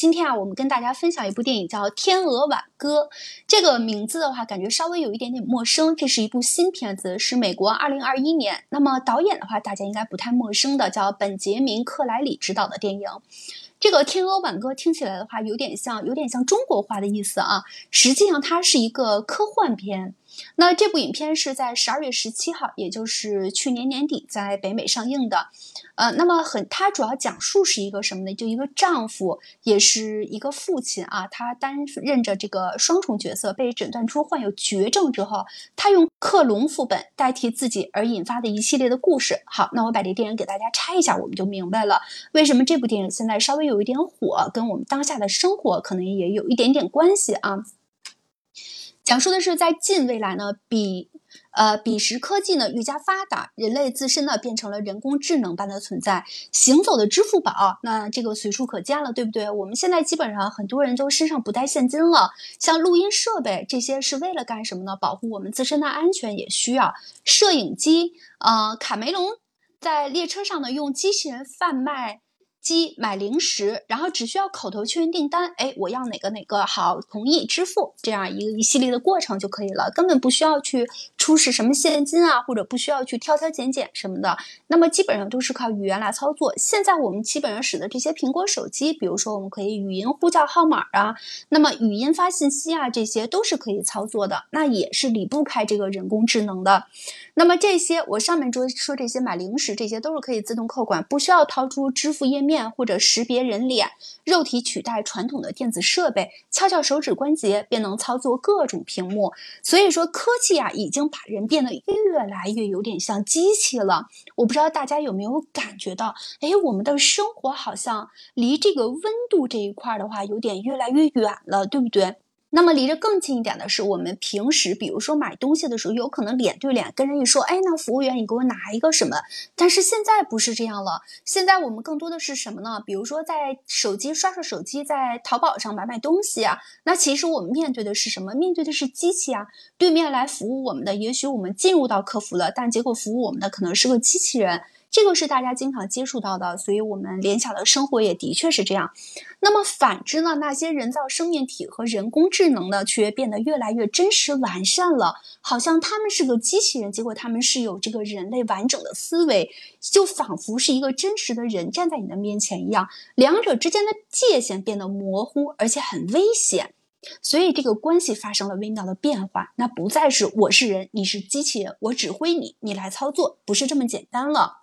今天啊，我们跟大家分享一部电影叫《天鹅挽歌》。这个名字的话，感觉稍微有一点点陌生。这是一部新片子，是美国2021年。那么导演的话，大家应该不太陌生的，叫本杰明·克莱里执导的电影。这个《天鹅挽歌》听起来的话，有点像，有点像中国话的意思啊。实际上，它是一个科幻片。那这部影片是在十二月十七号，也就是去年年底，在北美上映的。呃，那么很，它主要讲述是一个什么呢？就一个丈夫，也是一个父亲啊，他担任着这个双重角色，被诊断出患有绝症之后，他用克隆副本代替自己而引发的一系列的故事。好，那我把这电影给大家拆一下，我们就明白了为什么这部电影现在稍微有一点火，跟我们当下的生活可能也有一点点关系啊。讲述的是在近未来呢，比。呃，彼时科技呢愈加发达，人类自身呢变成了人工智能般的存在，行走的支付宝，那这个随处可见了，对不对？我们现在基本上很多人都身上不带现金了，像录音设备这些是为了干什么呢？保护我们自身的安全也需要。摄影机，呃，卡梅隆在列车上呢用机器人贩卖。机买零食，然后只需要口头确认订单，哎，我要哪个哪个，好，同意支付，这样一个一系列的过程就可以了，根本不需要去出示什么现金啊，或者不需要去挑挑拣拣什么的。那么基本上都是靠语言来操作。现在我们基本上使的这些苹果手机，比如说我们可以语音呼叫号码啊，那么语音发信息啊，这些都是可以操作的，那也是离不开这个人工智能的。那么这些我上面说说这些买零食，这些都是可以自动扣款，不需要掏出支付页面。或者识别人脸，肉体取代传统的电子设备，敲敲手指关节便能操作各种屏幕。所以说，科技啊，已经把人变得越来越有点像机器了。我不知道大家有没有感觉到，哎，我们的生活好像离这个温度这一块的话，有点越来越远了，对不对？那么离着更近一点的是，我们平时比如说买东西的时候，有可能脸对脸跟人一说，哎，那服务员你给我拿一个什么？但是现在不是这样了，现在我们更多的是什么呢？比如说在手机刷刷手机，在淘宝上买买东西啊，那其实我们面对的是什么？面对的是机器啊，对面来服务我们的，也许我们进入到客服了，但结果服务我们的可能是个机器人。这个是大家经常接触到的，所以我们联想的生活也的确是这样。那么反之呢？那些人造生命体和人工智能呢，却变得越来越真实完善了，好像他们是个机器人，结果他们是有这个人类完整的思维，就仿佛是一个真实的人站在你的面前一样。两者之间的界限变得模糊，而且很危险，所以这个关系发生了微妙的变化。那不再是我是人，你是机器人，我指挥你，你来操作，不是这么简单了。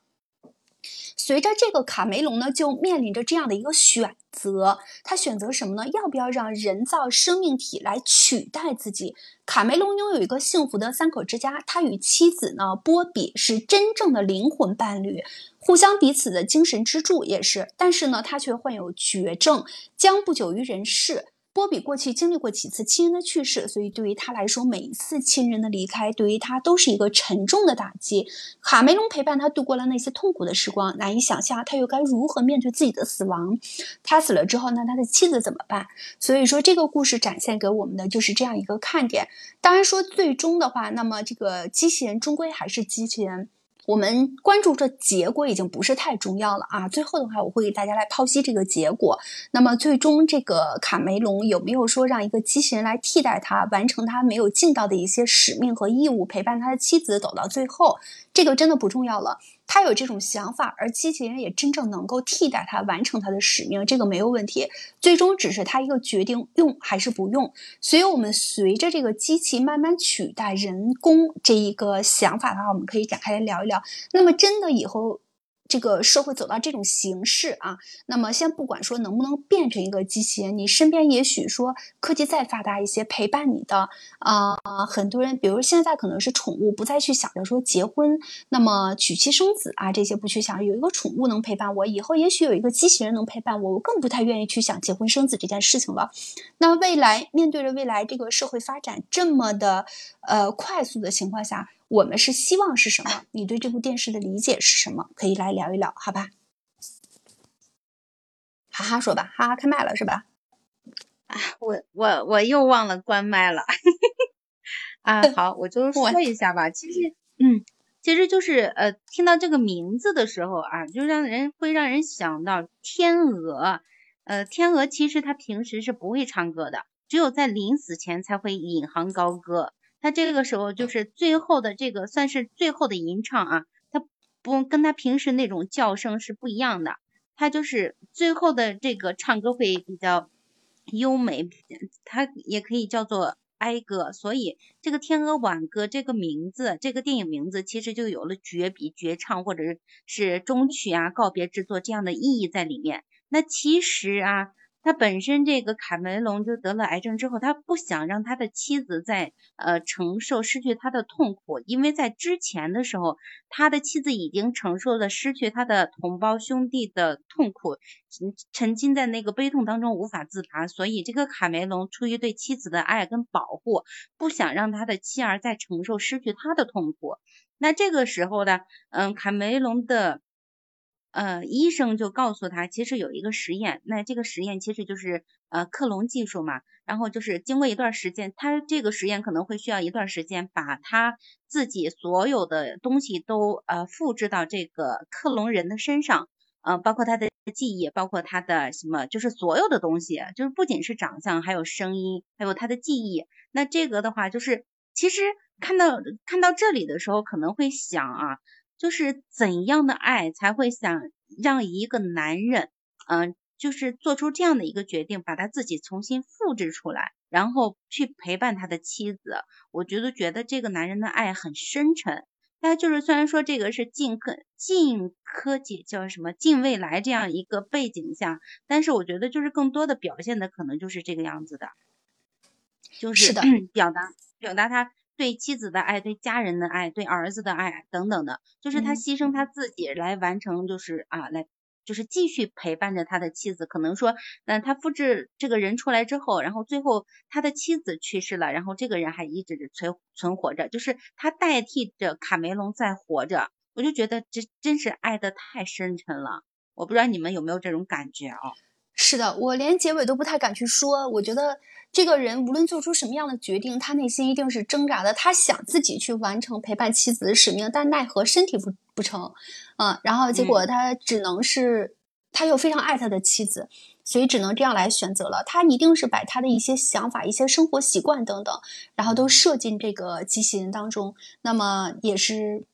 随着这个卡梅隆呢，就面临着这样的一个选择，他选择什么呢？要不要让人造生命体来取代自己？卡梅隆拥有一个幸福的三口之家，他与妻子呢波比是真正的灵魂伴侣，互相彼此的精神支柱也是。但是呢，他却患有绝症，将不久于人世。波比过去经历过几次亲人的去世，所以对于他来说，每一次亲人的离开对于他都是一个沉重的打击。卡梅隆陪伴他度过了那些痛苦的时光，难以想象他又该如何面对自己的死亡。他死了之后，那他的妻子怎么办？所以说，这个故事展现给我们的就是这样一个看点。当然说，最终的话，那么这个机器人终归还是机器人。我们关注这结果已经不是太重要了啊！最后的话，我会给大家来剖析这个结果。那么，最终这个卡梅隆有没有说让一个机器人来替代他，完成他没有尽到的一些使命和义务，陪伴他的妻子走到最后？这个真的不重要了。他有这种想法，而机器人也真正能够替代他完成他的使命，这个没有问题。最终只是他一个决定用还是不用。所以，我们随着这个机器慢慢取代人工这一个想法的话，我们可以展开来聊一聊。那么，真的以后。这个社会走到这种形式啊，那么先不管说能不能变成一个机器人，你身边也许说科技再发达一些，陪伴你的啊，很多人，比如现在可能是宠物，不再去想着说结婚，那么娶妻生子啊这些不去想，有一个宠物能陪伴我，以后也许有一个机器人能陪伴我，我更不太愿意去想结婚生子这件事情了。那未来面对着未来这个社会发展这么的呃快速的情况下。我们是希望是什么？你对这部电视的理解是什么？可以来聊一聊，好吧？哈哈，说吧，哈哈，开麦了是吧？啊，我我我又忘了关麦了。啊，好，我就说一下吧。其实，嗯，其实就是呃，听到这个名字的时候啊，就让人会让人想到天鹅。呃，天鹅其实它平时是不会唱歌的，只有在临死前才会引吭高歌。它这个时候就是最后的这个算是最后的吟唱啊，它不跟它平时那种叫声是不一样的，它就是最后的这个唱歌会比较优美，它也可以叫做哀歌。所以这个《天鹅挽歌》这个名字，这个电影名字其实就有了绝笔绝唱或者是终曲啊、告别之作这样的意义在里面。那其实啊。他本身这个卡梅隆就得了癌症之后，他不想让他的妻子在呃承受失去他的痛苦，因为在之前的时候，他的妻子已经承受了失去他的同胞兄弟的痛苦，沉浸在那个悲痛当中无法自拔，所以这个卡梅隆出于对妻子的爱跟保护，不想让他的妻儿再承受失去他的痛苦。那这个时候呢，嗯，卡梅隆的。呃，医生就告诉他，其实有一个实验，那这个实验其实就是呃克隆技术嘛。然后就是经过一段时间，他这个实验可能会需要一段时间，把他自己所有的东西都呃复制到这个克隆人的身上，呃，包括他的记忆，包括他的什么，就是所有的东西，就是不仅是长相，还有声音，还有他的记忆。那这个的话，就是其实看到看到这里的时候，可能会想啊。就是怎样的爱才会想让一个男人，嗯，就是做出这样的一个决定，把他自己重新复制出来，然后去陪伴他的妻子。我觉得觉得这个男人的爱很深沉。但就是虽然说这个是近科近科技叫什么近未来这样一个背景下，但是我觉得就是更多的表现的可能就是这个样子的，就是表达表达他。对妻子的爱，对家人的爱，对儿子的爱等等的，就是他牺牲他自己来完成，就是啊，来就是继续陪伴着他的妻子。可能说，那，他复制这个人出来之后，然后最后他的妻子去世了，然后这个人还一直存存活着，就是他代替着卡梅隆在活着。我就觉得这真是爱的太深沉了。我不知道你们有没有这种感觉啊？是的，我连结尾都不太敢去说。我觉得。这个人无论做出什么样的决定，他内心一定是挣扎的。他想自己去完成陪伴妻子的使命，但奈何身体不不成，啊，然后结果他只能是，他又非常爱他的妻子，所以只能这样来选择了。他一定是把他的一些想法、一些生活习惯等等，然后都设进这个机器人当中。那么也是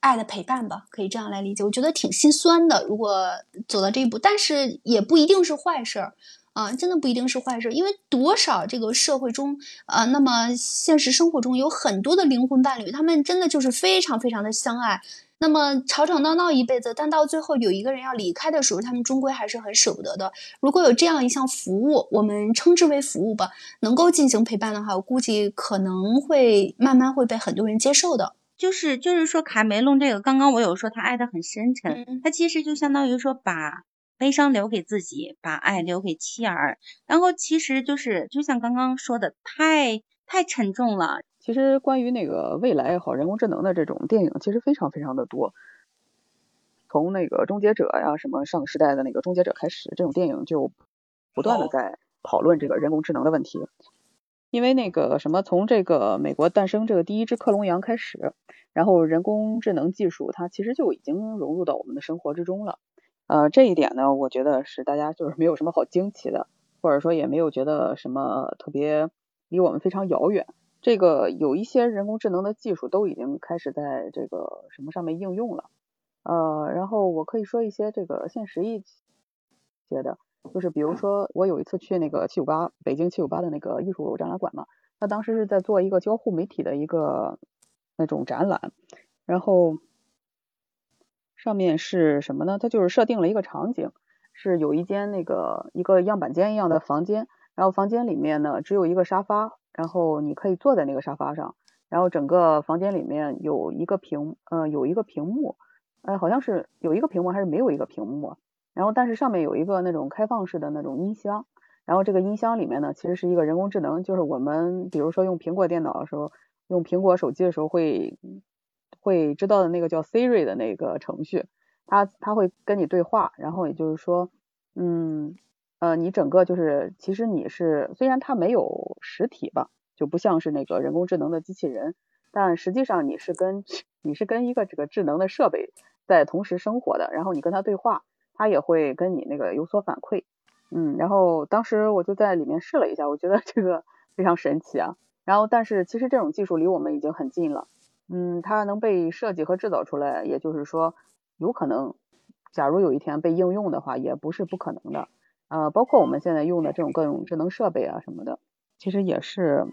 爱的陪伴吧，可以这样来理解。我觉得挺心酸的，如果走到这一步，但是也不一定是坏事儿。啊，真的不一定是坏事，因为多少这个社会中，呃，那么现实生活中有很多的灵魂伴侣，他们真的就是非常非常的相爱，那么吵吵闹闹一辈子，但到最后有一个人要离开的时候，他们终归还是很舍不得的。如果有这样一项服务，我们称之为服务吧，能够进行陪伴的话，我估计可能会慢慢会被很多人接受的。就是就是说，卡梅隆这个，刚刚我有说他爱的很深沉，他其实就相当于说把。悲伤留给自己，把爱留给妻儿，然后其实就是就像刚刚说的，太太沉重了。其实关于那个未来也好，人工智能的这种电影，其实非常非常的多。从那个终结者呀，什么上个时代的那个终结者开始，这种电影就不断的在讨论这个人工智能的问题。因为那个什么，从这个美国诞生这个第一只克隆羊开始，然后人工智能技术它其实就已经融入到我们的生活之中了。呃，这一点呢，我觉得是大家就是没有什么好惊奇的，或者说也没有觉得什么特别离我们非常遥远。这个有一些人工智能的技术都已经开始在这个什么上面应用了。呃，然后我可以说一些这个现实一些的，就是比如说我有一次去那个七五八北京七五八的那个艺术展览馆嘛，他当时是在做一个交互媒体的一个那种展览，然后。上面是什么呢？它就是设定了一个场景，是有一间那个一个样板间一样的房间，然后房间里面呢只有一个沙发，然后你可以坐在那个沙发上，然后整个房间里面有一个屏，呃，有一个屏幕，呃，好像是有一个屏幕还是没有一个屏幕，然后但是上面有一个那种开放式的那种音箱，然后这个音箱里面呢其实是一个人工智能，就是我们比如说用苹果电脑的时候，用苹果手机的时候会。会知道的那个叫 Siri 的那个程序，它它会跟你对话，然后也就是说，嗯呃，你整个就是其实你是虽然它没有实体吧，就不像是那个人工智能的机器人，但实际上你是跟你是跟一个这个智能的设备在同时生活的，然后你跟它对话，它也会跟你那个有所反馈，嗯，然后当时我就在里面试了一下，我觉得这个 非常神奇啊。然后，但是其实这种技术离我们已经很近了。嗯，它能被设计和制造出来，也就是说，有可能，假如有一天被应用的话，也不是不可能的。呃，包括我们现在用的这种各种智能设备啊什么的，其实也是，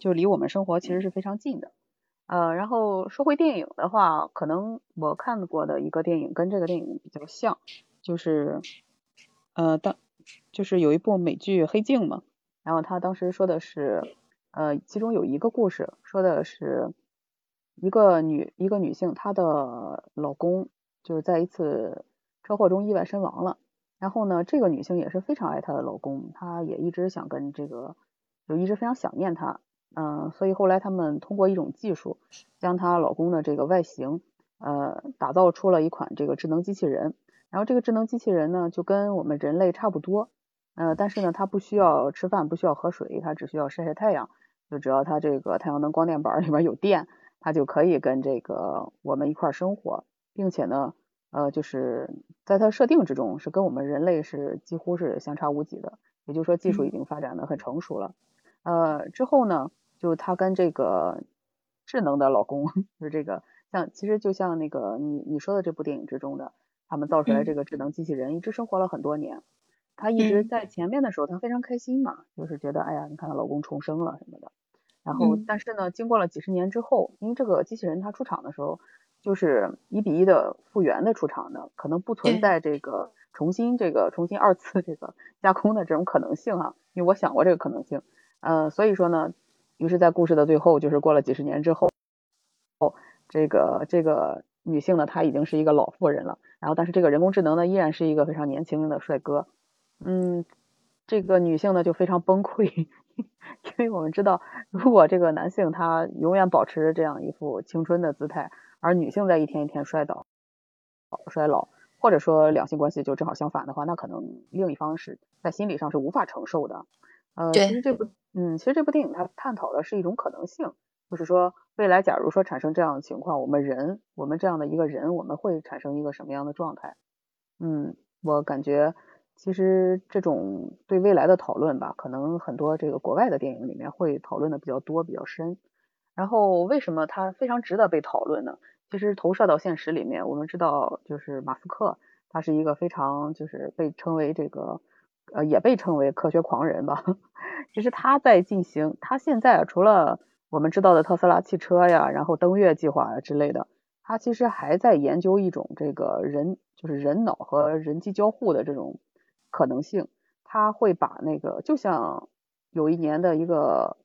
就离我们生活其实是非常近的。呃，然后说回电影的话，可能我看过的一个电影跟这个电影比较像，就是，呃，当就是有一部美剧《黑镜》嘛，然后他当时说的是，呃，其中有一个故事说的是，一个女一个女性她的老公就是在一次车祸中意外身亡了。然后呢，这个女性也是非常爱她的老公，她也一直想跟这个，就一直非常想念他，嗯，所以后来他们通过一种技术，将她老公的这个外形，呃，打造出了一款这个智能机器人。然后这个智能机器人呢，就跟我们人类差不多，呃，但是呢，它不需要吃饭，不需要喝水，它只需要晒晒太阳，就只要它这个太阳能光电板里边有电，它就可以跟这个我们一块生活，并且呢。呃，就是在它设定之中是跟我们人类是几乎是相差无几的，也就是说技术已经发展的很成熟了。呃，之后呢，就她跟这个智能的老公，就是这个像其实就像那个你你说的这部电影之中的，他们造出来这个智能机器人，一直生活了很多年。她一直在前面的时候，她非常开心嘛，就是觉得哎呀，你看她老公重生了什么的。然后但是呢，经过了几十年之后，因为这个机器人它出厂的时候。就是一比一的复原的出厂的，可能不存在这个重新这个重新二次这个 加工的这种可能性哈，因为我想过这个可能性，呃，所以说呢，于是，在故事的最后，就是过了几十年之后，哦，这个这个女性呢，她已经是一个老妇人了，然后但是这个人工智能呢，依然是一个非常年轻的帅哥，嗯，这个女性呢就非常崩溃，因为我们知道，如果这个男性他永远保持这样一副青春的姿态。而女性在一天一天衰倒、衰老，或者说两性关系就正好相反的话，那可能另一方是在心理上是无法承受的。呃，其实这部，嗯，其实这部电影它探讨的是一种可能性，就是说未来假如说产生这样的情况，我们人，我们这样的一个人，我们会产生一个什么样的状态？嗯，我感觉其实这种对未来的讨论吧，可能很多这个国外的电影里面会讨论的比较多、比较深。然后为什么它非常值得被讨论呢？其实投射到现实里面，我们知道就是马斯克，他是一个非常就是被称为这个呃也被称为科学狂人吧。其实他在进行他现在除了我们知道的特斯拉汽车呀，然后登月计划呀之类的，他其实还在研究一种这个人就是人脑和人机交互的这种可能性。他会把那个就像有一年的一个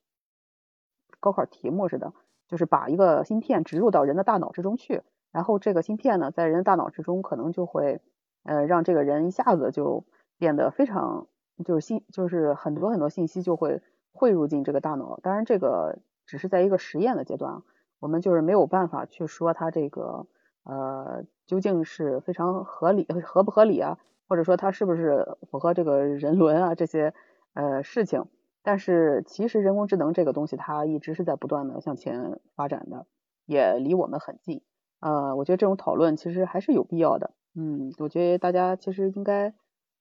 高考题目似的。就是把一个芯片植入到人的大脑之中去，然后这个芯片呢，在人的大脑之中可能就会，呃，让这个人一下子就变得非常，就是信，就是很多很多信息就会汇入进这个大脑。当然，这个只是在一个实验的阶段啊，我们就是没有办法去说它这个，呃，究竟是非常合理，合不合理啊，或者说它是不是符合这个人伦啊这些，呃，事情。但是其实人工智能这个东西，它一直是在不断的向前发展的，也离我们很近。呃，我觉得这种讨论其实还是有必要的。嗯，我觉得大家其实应该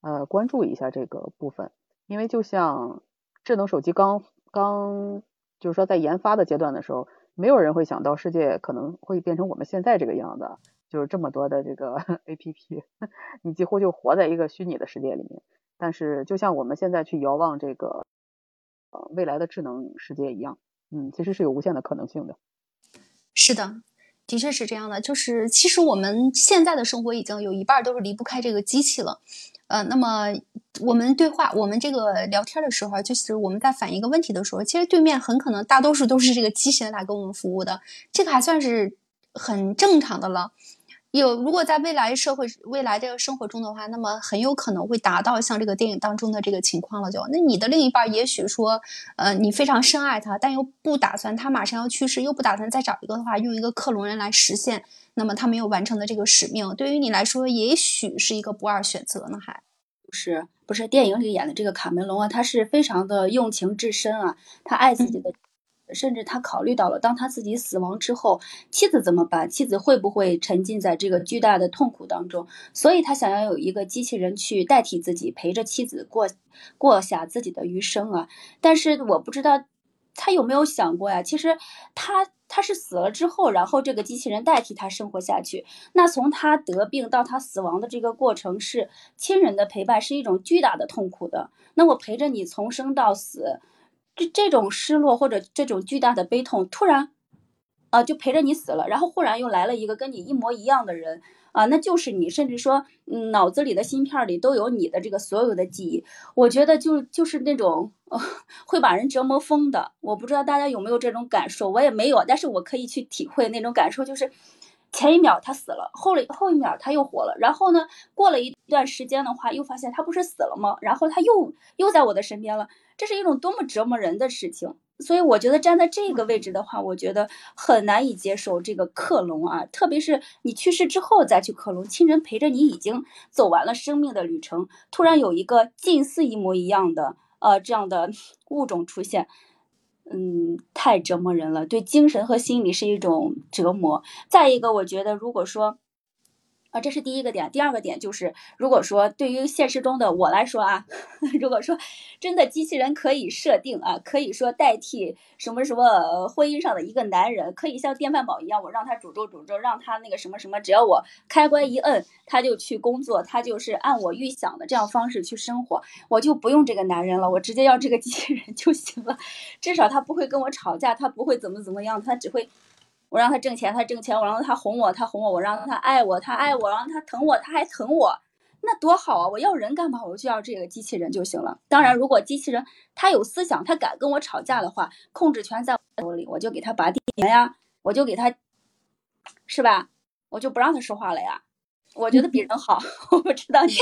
呃关注一下这个部分，因为就像智能手机刚刚就是说在研发的阶段的时候，没有人会想到世界可能会变成我们现在这个样子，就是这么多的这个 APP，你几乎就活在一个虚拟的世界里面。但是就像我们现在去遥望这个呃。未来的智能世界一样，嗯，其实是有无限的可能性的。是的，的确是这样的。就是其实我们现在的生活已经有一半都是离不开这个机器了。呃，那么我们对话，我们这个聊天的时候，就是我们在反映一个问题的时候，其实对面很可能大多数都是这个机器人来给我们服务的，这个还算是很正常的了。有，如果在未来社会、未来这个生活中的话，那么很有可能会达到像这个电影当中的这个情况了。就那你的另一半，也许说，呃，你非常深爱他，但又不打算他马上要去世，又不打算再找一个的话，用一个克隆人来实现，那么他没有完成的这个使命，对于你来说，也许是一个不二选择呢？还不是？不是电影里演的这个卡梅隆啊，他是非常的用情至深啊，他爱自己的。甚至他考虑到了，当他自己死亡之后，妻子怎么办？妻子会不会沉浸在这个巨大的痛苦当中？所以他想要有一个机器人去代替自己，陪着妻子过过下自己的余生啊！但是我不知道他有没有想过呀？其实他他是死了之后，然后这个机器人代替他生活下去。那从他得病到他死亡的这个过程，是亲人的陪伴，是一种巨大的痛苦的。那我陪着你从生到死。这这种失落或者这种巨大的悲痛，突然，啊，就陪着你死了，然后忽然又来了一个跟你一模一样的人，啊，那就是你，甚至说，脑子里的芯片里都有你的这个所有的记忆，我觉得就就是那种，会把人折磨疯的。我不知道大家有没有这种感受，我也没有，但是我可以去体会那种感受，就是前一秒他死了，后了后一秒他又活了，然后呢，过了一段时间的话，又发现他不是死了吗？然后他又又在我的身边了。这是一种多么折磨人的事情，所以我觉得站在这个位置的话，我觉得很难以接受这个克隆啊，特别是你去世之后再去克隆，亲人陪着你已经走完了生命的旅程，突然有一个近似一模一样的呃这样的物种出现，嗯，太折磨人了，对精神和心理是一种折磨。再一个，我觉得如果说。啊，这是第一个点。第二个点就是，如果说对于现实中的我来说啊，如果说真的机器人可以设定啊，可以说代替什么什么婚姻上的一个男人，可以像电饭煲一样，我让他煮粥煮粥，让他那个什么什么，只要我开关一摁，他就去工作，他就是按我预想的这样方式去生活，我就不用这个男人了，我直接要这个机器人就行了。至少他不会跟我吵架，他不会怎么怎么样，他只会。我让他挣钱，他挣钱；我让他哄我，他哄我；我让他爱我，他爱我；让他疼我，他还疼我，那多好啊！我要人干嘛？我就要这个机器人就行了。当然，如果机器人他有思想，他敢跟我吵架的话，控制权在我手里，我就给他拔电呀，我就给他，是吧？我就不让他说话了呀。我觉得比人好，我不知道你。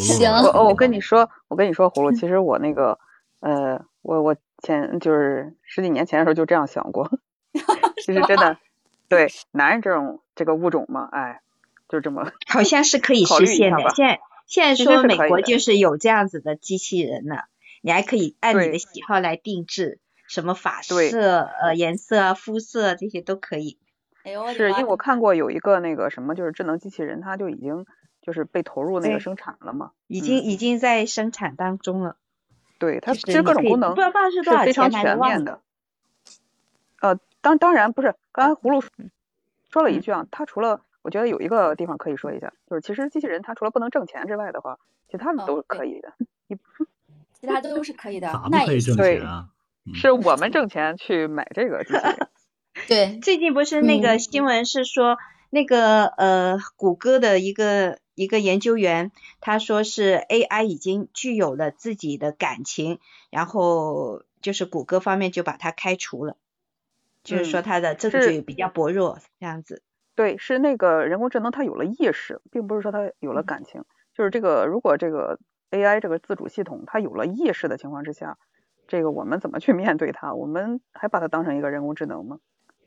行，我我跟你说，我跟你说，葫芦，其实我那个，呃，我我前就是十几年前的时候就这样想过。其实真的，对男人这种这个物种嘛，哎，就这么 好像是可以实现的。现在现在说美国就是有这样子的机器人了，你还可以按你的喜好来定制，什么发色、呃颜色啊、肤色这些都可以。哎呦，是因为我看过有一个那个什么，就是智能机器人，它就已经就是被投入那个生产了嘛，已经已经在生产当中了。对，它其实各种功能是非常全面的。呃。当当然不是，刚才葫芦说了一句啊，他除了我觉得有一个地方可以说一下，就是其实机器人它除了不能挣钱之外的话，其他的都是可以的。你其他都是可以的，那也对，是我们挣钱去买这个机器人。对，最近不是那个新闻是说那个呃谷歌的一个一个研究员，他说是 AI 已经具有了自己的感情，然后就是谷歌方面就把它开除了。就是说它的证据比较薄弱，这样子。对，是那个人工智能它有了意识，并不是说它有了感情。就是这个，如果这个 AI 这个自主系统它有了意识的情况之下，这个我们怎么去面对它？我们还把它当成一个人工智能吗？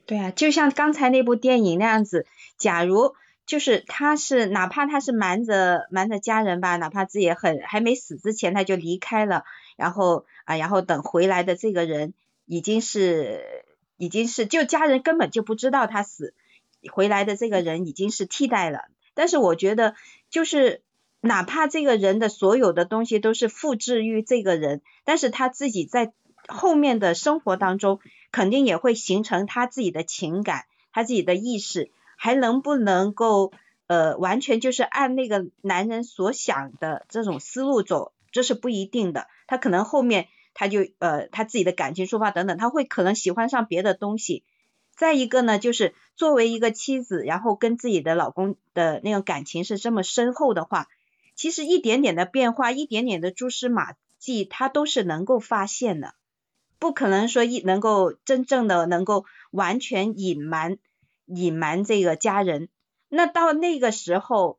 对啊，就像刚才那部电影那样子，假如就是他是哪怕他是瞒着瞒着家人吧，哪怕自己很还没死之前他就离开了，然后啊，然后等回来的这个人已经是。已经是就家人根本就不知道他死回来的这个人已经是替代了，但是我觉得就是哪怕这个人的所有的东西都是复制于这个人，但是他自己在后面的生活当中肯定也会形成他自己的情感，他自己的意识还能不能够呃完全就是按那个男人所想的这种思路走，这是不一定的，他可能后面。他就呃他自己的感情抒发等等，他会可能喜欢上别的东西。再一个呢，就是作为一个妻子，然后跟自己的老公的那种感情是这么深厚的话，其实一点点的变化，一点点的蛛丝马迹，他都是能够发现的。不可能说一能够真正的能够完全隐瞒隐瞒这个家人。那到那个时候。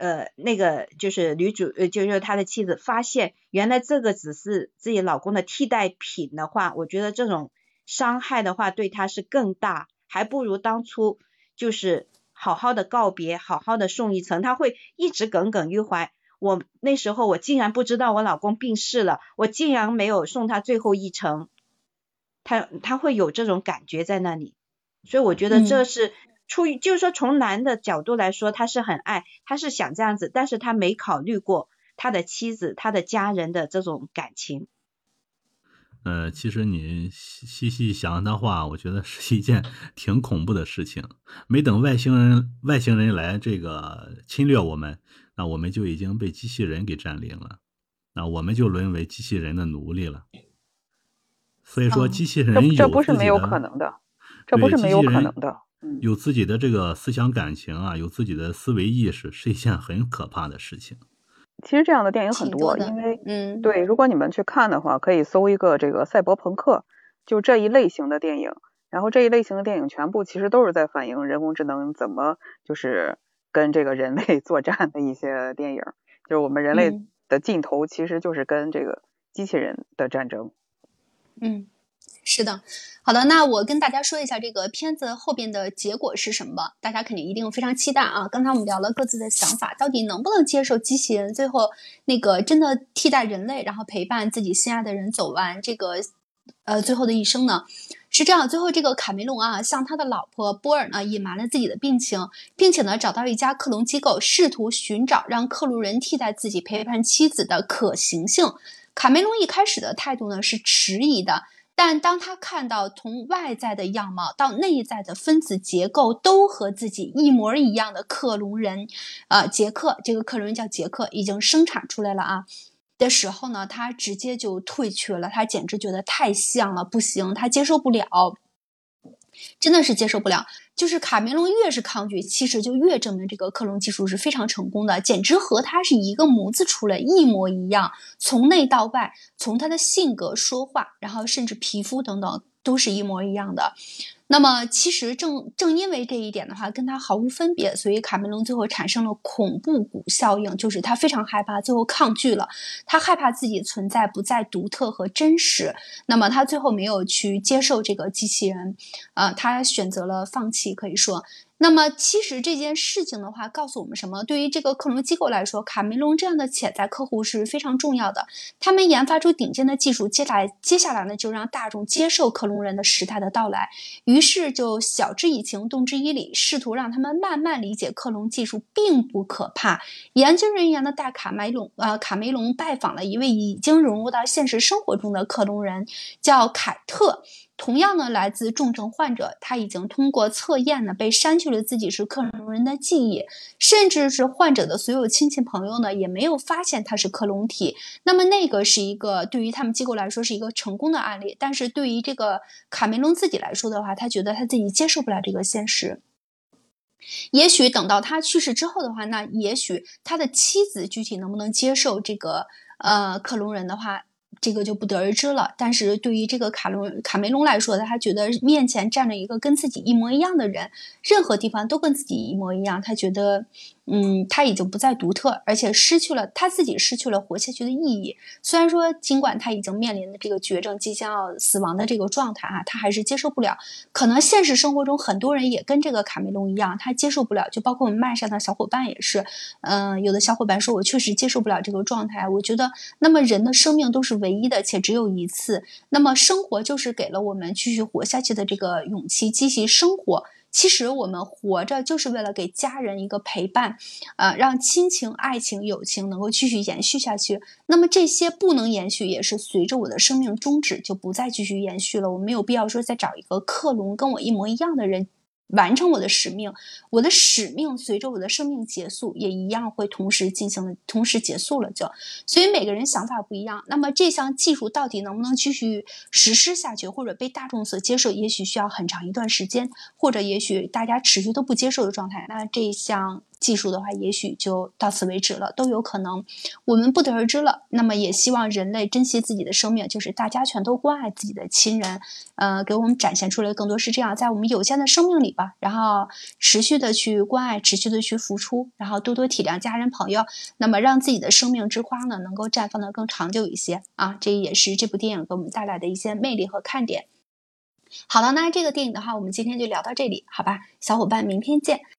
呃，那个就是女主，呃，就是他的妻子发现原来这个只是自己老公的替代品的话，我觉得这种伤害的话对他是更大，还不如当初就是好好的告别，好好的送一程，他会一直耿耿于怀。我那时候我竟然不知道我老公病逝了，我竟然没有送他最后一程。他他会有这种感觉在那里，所以我觉得这是出于，就是说从男的角度来说，他是很爱，他是想这样子，但是他没考虑过他的妻子、他的家人的这种感情。呃，其实你细细想的话，我觉得是一件 挺恐怖的事情。没等外星人外星人来这个侵略我们，那我们就已经被机器人给占领了，那我们就沦为机器人的奴隶了。所以说，机器人有这不是没有可能的，这不是没有可能的。有自己的这个思想感情啊，有自己的思维意识，是一件很可怕的事情。其实这样的电影很多，因为嗯，对，如果你们去看的话，可以搜一个这个赛博朋克，就这一类型的电影。然后这一类型的电影全部其实都是在反映人工智能怎么就是跟这个人类 作战的一些电影。就是我们人类的尽头其实就是跟这个机器人的战争。嗯，是的。好的，那我跟大家说一下这个片子后边的结果是什么。大家肯定一定非常期待啊！刚才我们聊了各自的想法，到底能不能接受机器人最后那个真的替代人类，然后陪伴自己心爱的人走完这个呃最后的一生呢？是这样，最后这个卡梅隆啊，向他的老婆波尔呢隐瞒了自己的病情，并且呢找到一家克隆机构，试图寻找让克隆人替代自己陪伴妻子的可行性。卡梅隆一开始的态度呢是迟疑的。但当他看到从外在的样貌到内在的分子结构都和自己一模一样的克隆人，呃，杰克这个克隆人叫杰克，已经生产出来了啊的时候呢，他直接就退去了。他简直觉得太像了，不行，他接受不了，真的是接受不了。就是卡梅隆越是抗拒，其实就越证明这个克隆技术是非常成功的，简直和他是一个模子出来，一模一样，从内到外，从他的性格、说话，然后甚至皮肤等等，都是一模一样的。那么，其实正正因为这一点的话，跟他毫无分别，所以卡梅隆最后产生了恐怖谷效应，就是他非常害怕，最后抗拒了。他害怕自己存在不再独特和真实，那么他最后没有去接受这个机器人，呃，他选择了放弃，可以说。那么，其实这件事情的话，告诉我们什么？对于这个克隆机构来说，卡梅隆这样的潜在客户是非常重要的。他们研发出顶尖的技术，接下来接下来呢，就让大众接受克隆人的时代的到来。于是就晓之以情，动之以理，试图让他们慢慢理解克隆技术并不可怕。研究人员呢，带卡梅隆呃卡梅隆拜访了一位已经融入到现实生活中的克隆人，叫凯特。同样呢，来自重症患者，他已经通过测验呢被删去了自己是克隆人的记忆，甚至是患者的所有亲戚朋友呢也没有发现他是克隆体。那么那个是一个对于他们机构来说是一个成功的案例，但是对于这个卡梅隆自己来说的话，他觉得他自己接受不了这个现实。也许等到他去世之后的话，那也许他的妻子具体能不能接受这个呃克隆人的话。这个就不得而知了。但是对于这个卡隆卡梅隆来说，他觉得面前站着一个跟自己一模一样的人，任何地方都跟自己一模一样，他觉得。嗯，他已经不再独特，而且失去了他自己失去了活下去的意义。虽然说，尽管他已经面临的这个绝症，即将要死亡的这个状态啊，他还是接受不了。可能现实生活中很多人也跟这个卡梅隆一样，他接受不了。就包括我们麦上的小伙伴也是，嗯，有的小伙伴说我确实接受不了这个状态。我觉得，那么人的生命都是唯唯一的，且只有一次。那么生活就是给了我们继续活下去的这个勇气，继续生活。其实我们活着就是为了给家人一个陪伴，呃，让亲情、爱情、友情能够继续延续下去。那么这些不能延续，也是随着我的生命终止就不再继续延续了。我没有必要说再找一个克隆跟我一模一样的人。完成我的使命，我的使命随着我的生命结束，也一样会同时进行，同时结束了。就，所以每个人想法不一样。那么这项技术到底能不能继续实施下去，或者被大众所接受，也许需要很长一段时间，或者也许大家持续都不接受的状态。那这一项。技术的话，也许就到此为止了，都有可能，我们不得而知了。那么，也希望人类珍惜自己的生命，就是大家全都关爱自己的亲人，呃，给我们展现出来更多是这样，在我们有限的生命里吧，然后持续的去关爱，持续的去付出，然后多多体谅家人朋友，那么让自己的生命之花呢，能够绽放的更长久一些啊！这也是这部电影给我们带来的一些魅力和看点。好了，那这个电影的话，我们今天就聊到这里，好吧，小伙伴，明天见。